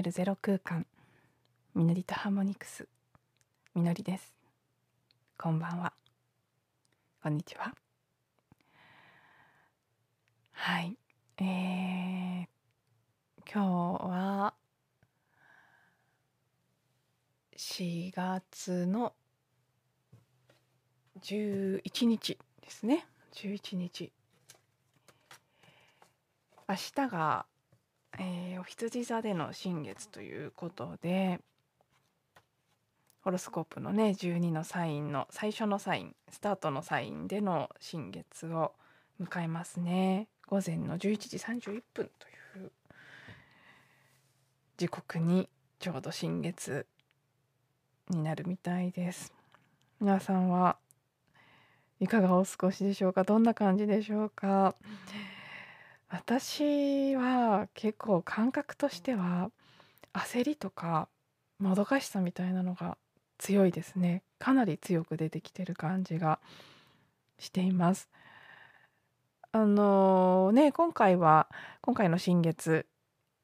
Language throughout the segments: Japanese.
自分に帰るゼロ空間。みのりとハーモニクス。みのりです。こんばんは。こんにちは。はい。えー、今日は4月の11日ですね。11日。明日がえー、お羊座での新月ということでホロスコープのね12のサインの最初のサインスタートのサインでの新月を迎えますね。午前の11時31分という時刻にちょうど新月になるみたいです。皆さんはいかがお過ごしでしょうか？どんな感じでしょうか、私は結構感覚としては焦りとかもどかしさみたいなのが強いですね。かなり強く出てきてる感じがしています。あのね今回は今回の新月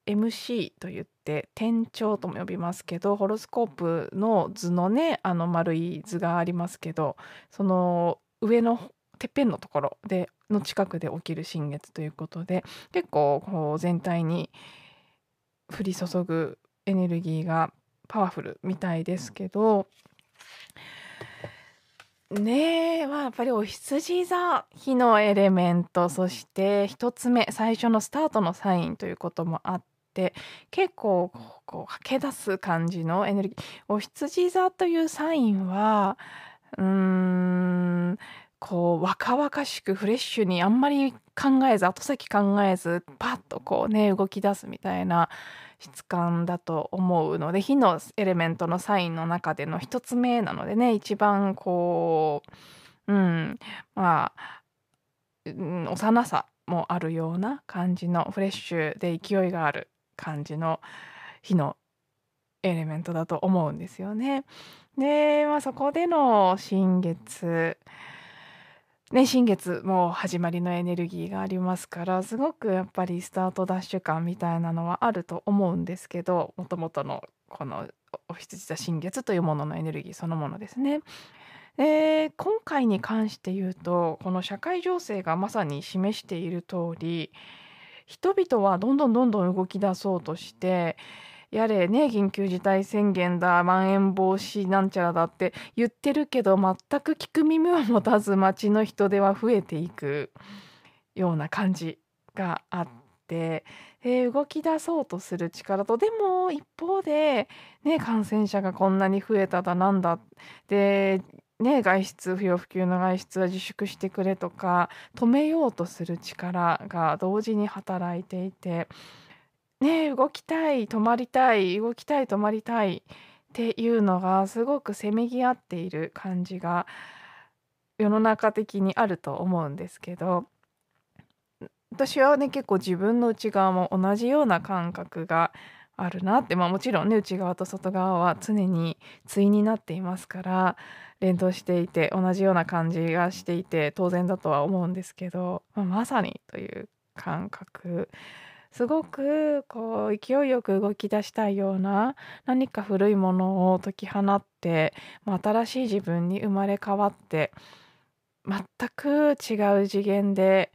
MC と言って天頂とも呼びますけどホロスコープの図のねあの丸い図がありますけどその上のてっぺんのところでの近くで起きる新月ということで結構こう全体に降り注ぐエネルギーがパワフルみたいですけどねえやっぱりお羊座火のエレメントそして1つ目最初のスタートのサインということもあって結構こう駆け出す感じのエネルギー。お羊座というサインはうーんこう若々しくフレッシュにあんまり考えず後先考えずパッとこうね動き出すみたいな質感だと思うので火のエレメントのサインの中での一つ目なのでね一番こううんまあ、うん、幼さもあるような感じのフレッシュで勢いがある感じの火のエレメントだと思うんですよね。で、まあ、そこでの新月ね、新月も始まりのエネルギーがありますからすごくやっぱりスタートダッシュ感みたいなのはあると思うんですけどもともとのこのお羊座新月というもののエネルギーそのものですね。今回に関して言うとこの社会情勢がまさに示している通り人々はどんどんどんどん動き出そうとしてやれね緊急事態宣言だまん延防止なんちゃらだって言ってるけど全く聞く耳を持たず街の人出は増えていくような感じがあって。で動き出そうとする力とでも一方で、ね、感染者がこんなに増えただなんだで、ね、外出不要不急の外出は自粛してくれとか止めようとする力が同時に働いていてね動きたい止まりたい動きたい止まりたいっていうのがすごくせめぎ合っている感じが世の中的にあると思うんですけど私はね結構自分の内側も同じような感覚があるなってまあもちろんね内側と外側は常に対になっていますから連動していて同じような感じがしていて当然だとは思うんですけど、まあ、まさにという感覚すごくこう勢いよく動き出したいような何か古いものを解き放って、新しい自分に生まれ変わって全く違う次元で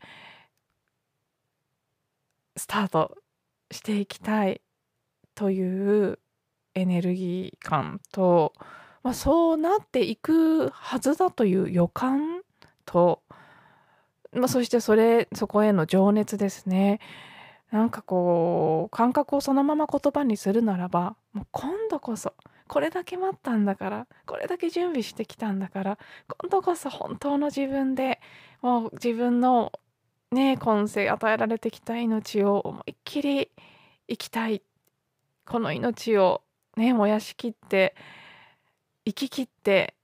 スタートしていきたいというエネルギー感と、まあ、そうなっていくはずだという予感と、まあ、そしてそれそこへの情熱ですね。なんかこう感覚をそのまま言葉にするならばもう今度こそこれだけ待ったんだからこれだけ準備してきたんだから今度こそ本当の自分でもう自分のね今世与えられてきた命を思いっきり生きたい。この命をね燃やしきって生ききって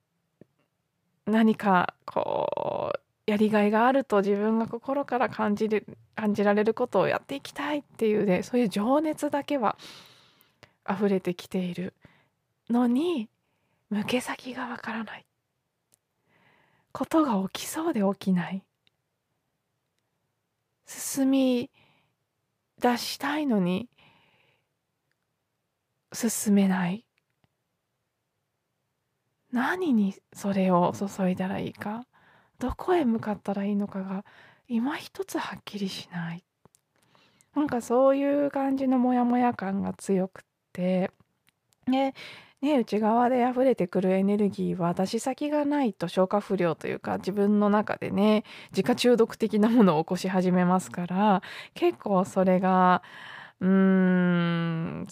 何かこうやりがいがあると自分が心から感じる感じられることをやっていきたいっていうねそういう情熱だけは溢れてきているのに向け先がわからない。ことが起きそうで起きない。進み出したいのに進めない。何にそれを注いだらいいか。どこへ向かったらいいのかが今一つはっきりしない。なんかそういう感じのモヤモヤ感が強くって。ねね内側で溢れてくるエネルギーは出し先がないと消化不良というか自分の中でね自家中毒的なものを起こし始めますから結構それがうーん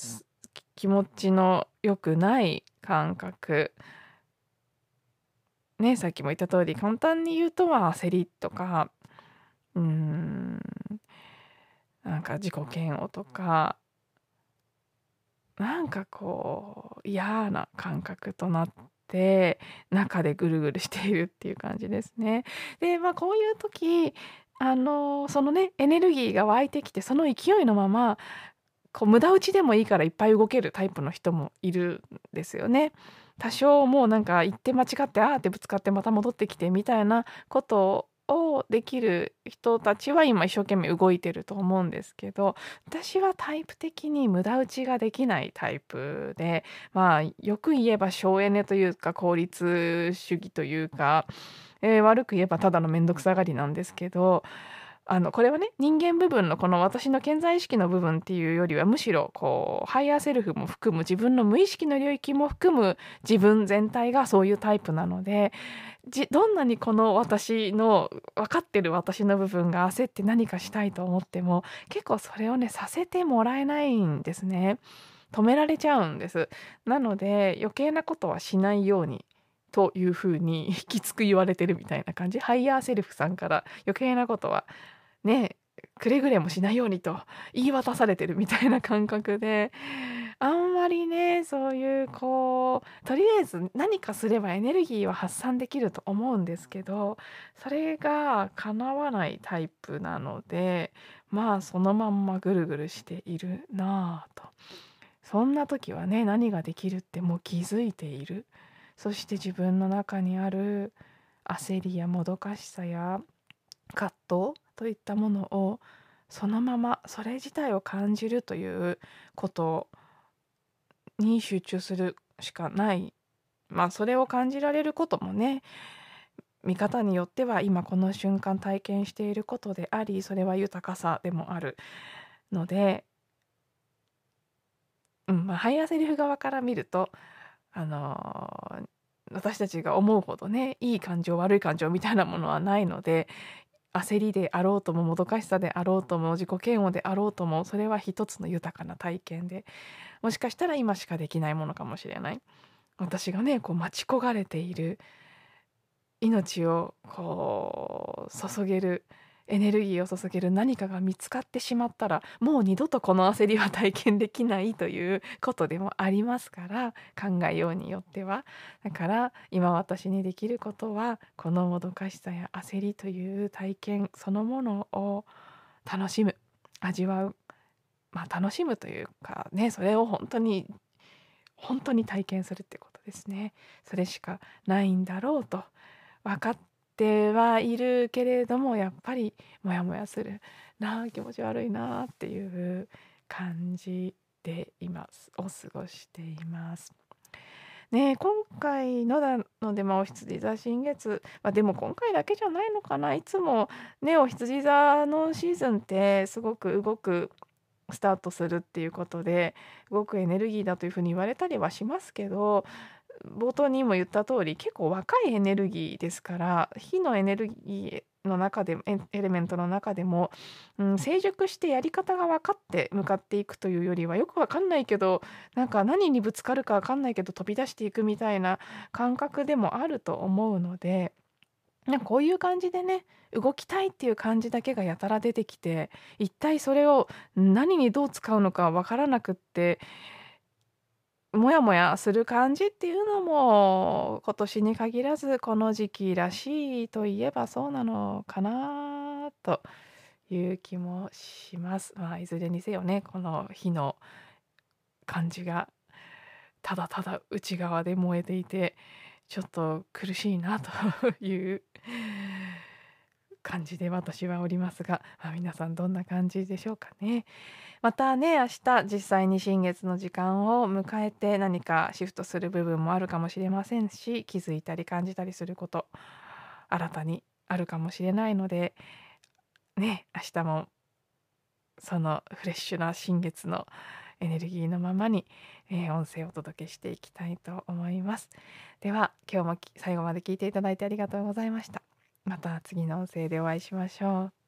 気持ちの良くない感覚。ねさっきも言った通り簡単に言うとは焦りとかうんなんか自己嫌悪とかなんかこう嫌な感覚となって中でぐるぐるしているっていう感じですね。でまあこういう時あのそのねエネルギーが湧いてきてその勢いのままこう無駄打ちでもいいからいっぱい動けるタイプの人もいるんですよね。多少もうなんか行って間違ってあーってぶつかってまた戻ってきてみたいなことをできる人たちは今一生懸命動いてると思うんですけど私はタイプ的に無駄打ちができないタイプでまあよく言えば省エネというか効率主義というか、えー、悪く言えばただの面倒くさがりなんですけどあのこれはね人間部分のこの私の顕在意識の部分っていうよりはむしろこうハイヤーセルフも含む自分の無意識の領域も含む自分全体がそういうタイプなのでじどんなにこの私の分かってる私の部分が焦って何かしたいと思っても結構それをねさせてもらえないんですね。止められちゃうんです。なので余計なことはしないようにというふうに きつく言われてるみたいな感じハイヤーセルフさんから余計なことはねくれぐれもしないようにと言い渡されてるみたいな感覚であんまりねそういうこうとりあえず何かすればエネルギーは発散できると思うんですけどそれが叶わないタイプなのでまあそのまんまぐるぐるしているなぁと。そんな時はね何ができるってもう気づいている。そして自分の中にある焦りやもどかしさや葛藤といったものをそのままそれ自体を感じるということに集中するしかない。まあそれを感じられることもね見方によっては今この瞬間体験していることでありそれは豊かさでもあるので、うんまあ、ハイヤーセリフ側から見るとあのー私たちが思うほどねいい感情悪い感情みたいなものはないので焦りであろうとももどかしさであろうとも自己嫌悪であろうともそれは一つの豊かな体験でもしかしたら今しかできないものかもしれない。私がねこう待ち焦がれている命をこう注げるエネルギーを注げる何かが見つかってしまったらもう二度とこの焦りは体験できないということでもありますから考えようによってはだから今私にできることはこのもどかしさや焦りという体験そのものを楽しむ味わうまあ楽しむというかねそれを本当に本当に体験するってことですね。それしかないんだろうと分かってはいるけれどもやっぱりモヤモヤするなあ気持ち悪いなあっていう感じで今を過ごしています。ね今回のなので、まあ、お羊座新月、まあ、でも今回だけじゃないのかないつもねお羊座のシーズンってすごく動くスタートするっていうことで動くエネルギーだというふうに言われたりはしますけど冒頭にも言った通り結構若いエネルギーですから火のエネルギーの中でエレメントの中でも、うん、成熟してやり方が分かって向かっていくというよりはよく分かんないけどなんか何にぶつかるか分かんないけど飛び出していくみたいな感覚でもあると思うので。なんかこういう感じでね動きたいっていう感じだけがやたら出てきて一体それを何にどう使うのか分からなくってモヤモヤする感じっていうのも今年に限らずこの時期らしいといえばそうなのかなという気もします。まあ、いずれにせよねこの火の感じがただただ内側で燃えていてちょっと苦しいなという感じで私はおりますが、まあ、皆さんどんな感じでしょうかね。またね明日実際に新月の時間を迎えて何かシフトする部分もあるかもしれませんし気づいたり感じたりすること新たにあるかもしれないのでね明日もそのフレッシュな新月のエネルギーのままに、えー、音声をお届けしていきたいと思います。では今日も最後まで聞いていただいてありがとうございました。また次の音声でお会いしましょう。